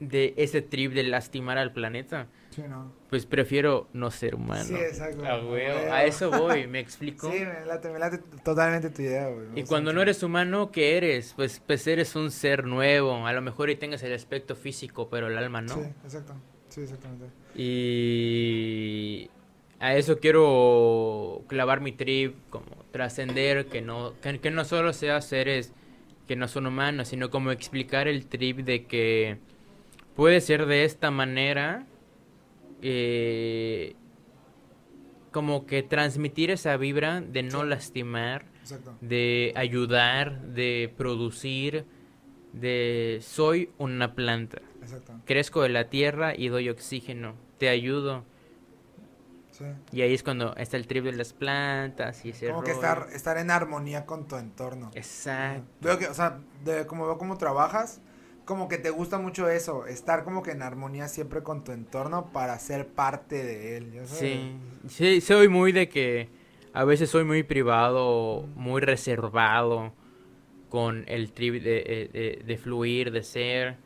de ese trip de lastimar al planeta, Sí, no. pues prefiero no ser humano. Sí, exacto. A huevo, Huevo. a eso voy, ¿me explico? Sí, me late, me late totalmente tu idea, güey. Y cuando no eres humano, ¿qué eres? Pues, pues eres un ser nuevo. A lo mejor y tengas el aspecto físico, pero el alma no. Sí, exacto. Sí, exactamente. Y a eso quiero clavar mi trip, como trascender, que no, que, que no solo sea seres que no son humanos, sino como explicar el trip de que puede ser de esta manera, eh, como que transmitir esa vibra de no Sí. lastimar, Exacto. de ayudar, de producir, de soy una planta. Exacto. Crezco de la tierra y doy oxígeno. Te ayudo. Sí. Y ahí es cuando está el trip de las plantas y ese Como que estar, estar en armonía con tu entorno. Exacto. Veo que, o sea, de como veo cómo trabajas, como que te gusta mucho eso, estar como que en armonía siempre con tu entorno para ser parte de él. ¿ya sabes? Sí. Sí, soy muy de que a veces soy muy privado, muy reservado con el trip de, de- de- fluir, de ser.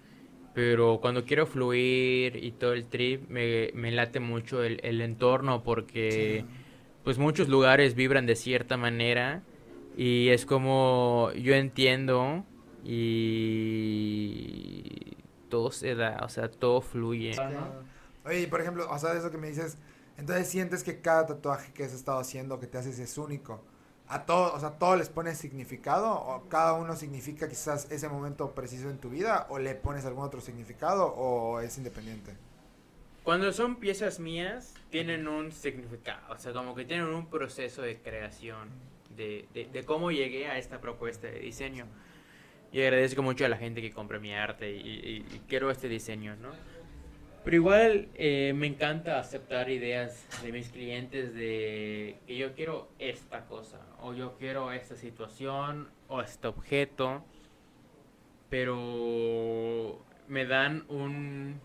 Pero cuando quiero fluir y todo el trip, me, me late mucho el, el entorno porque... Sí. pues muchos lugares vibran de cierta manera y es como yo entiendo y todo se da, o sea, todo fluye. Oye, por ejemplo, o sea, eso que me dices, entonces sientes que cada tatuaje que has estado haciendo, que te haces, es único. A todo, o sea, todo les pones significado o cada uno significa quizás ese momento preciso en tu vida o le pones algún otro significado o es independiente. Cuando son piezas mías, tienen un significado, o sea, como que tienen un proceso de creación, de, de, de cómo llegué a esta propuesta de diseño. Y agradezco mucho a la gente que compra mi arte y, y- y quiero este diseño, ¿no? Pero igual eh, me encanta aceptar ideas de mis clientes de que yo quiero esta cosa, o yo quiero esta situación, o este objeto, pero me dan un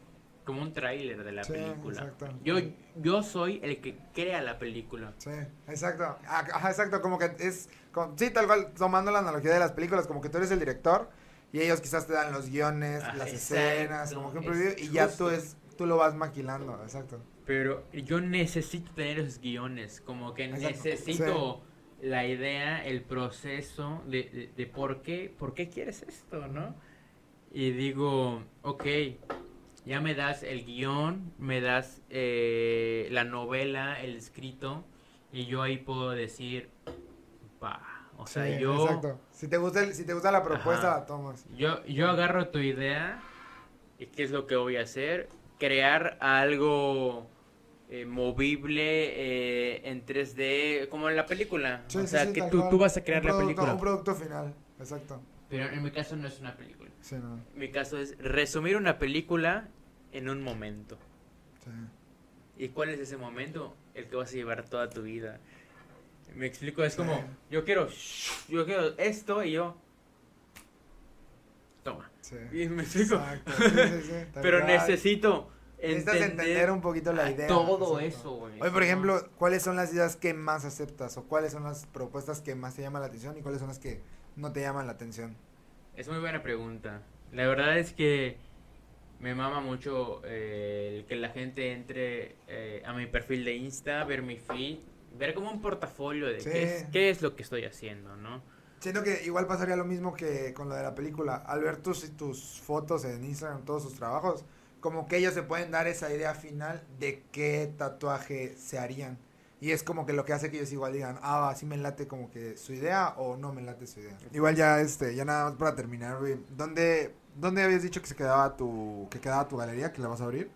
como un tráiler de la Sí, película. exacto. Yo, yo soy el que crea la película. Sí, exacto. Ah, Ajá, exacto, como que es, sí, tal cual, tomando la analogía de las películas, como que tú eres el director y ellos quizás te dan los guiones, Ah, las exacto, escenas, como que un preview y ya tú es, tú lo vas maquilando, exacto. Pero yo necesito tener esos guiones, como que Exacto. necesito la idea, el proceso de, de, de por qué, por qué quieres esto, ¿no? y digo, ok, ya me das el guion, me das eh, la novela, el escrito, y yo ahí puedo decir, pa, o sea, Sí, yo, Exacto. Si te gusta, el- si te gusta la propuesta, Ajá. la tomas. yo, yo agarro tu idea, y qué es lo que voy a hacer, crear algo eh, movible eh, en 3D, como en la película, Sí, o sí, sea, que tú, tú vas a crear Un la producto- película. Un producto final, exacto. Pero en mi caso no es una película. Sí, no. Mi caso es resumir una película en un momento. Sí. ¿Y cuál es ese momento? El que vas a llevar toda tu vida. Me explico, es como, yo quiero, yo quiero esto y yo... Toma. Sí. Y me explico. Sí, Pero cual. necesito Necesitas entender, un poquito la idea. todo exacto. eso, güey. Oye, por ejemplo, ¿cuáles son las ideas que más aceptas? ¿O cuáles son las propuestas que más te llaman la atención? ¿Y cuáles son las que no te llaman la atención? Es muy buena pregunta. La verdad es que me mama mucho eh, el que la gente entre eh, a mi perfil de Insta, ver mi feed, ver como un portafolio de Sí. qué, es, qué es lo que estoy haciendo, ¿no? Siento que igual pasaría lo mismo que con lo de la película. Al ver tus, tus fotos en Instagram, todos sus trabajos, como que ellos se pueden dar esa idea final de qué tatuaje se harían. Y es como que lo que hace que ellos igual digan, ah, sí me late como que su idea o no me late su idea. Igual ya, este, ya nada más para terminar, güey. ¿Dónde, ¿Dónde habías dicho que se quedaba tu, que quedaba tu galería, que la vas a abrir?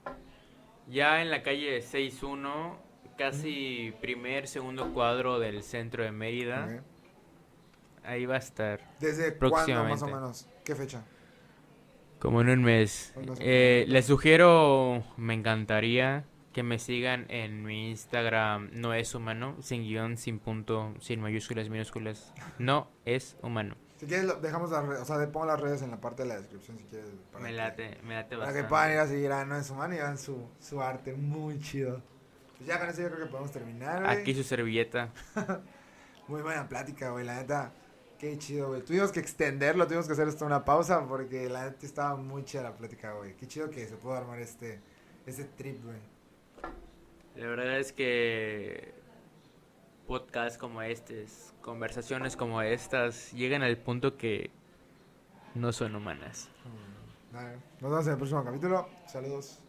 Ya en la calle 61, casi primer, segundo cuadro del centro de Mérida, ahí va a estar. ¿Desde cuándo más o menos? ¿Qué fecha? Como en un mes. Un mes. Eh, les sugiero, me encantaría que me sigan en mi Instagram, no es humano, sin guion, sin punto, sin mayúsculas, minúsculas. No es humano. Si quieres, lo- dejamos las redes, o sea, le pongo las redes en la parte de la descripción si quieres. para Me que- late, me late Para que bastante. puedan ir a seguir a No es Humano y vean su, su arte, muy chido. Pues ya con eso yo creo que podemos terminar, güey. Aquí su servilleta. Muy buena plática, güey, la neta. Qué chido, güey. Tuvimos que extenderlo, tuvimos que hacer esto una pausa porque la neta estaba muy chida la plática, güey. Qué chido que se pudo armar este, este trip, güey. La verdad es que podcasts como estos, conversaciones como estas, llegan al punto que no son humanas. Mm. Nos vemos en el próximo capítulo. Saludos.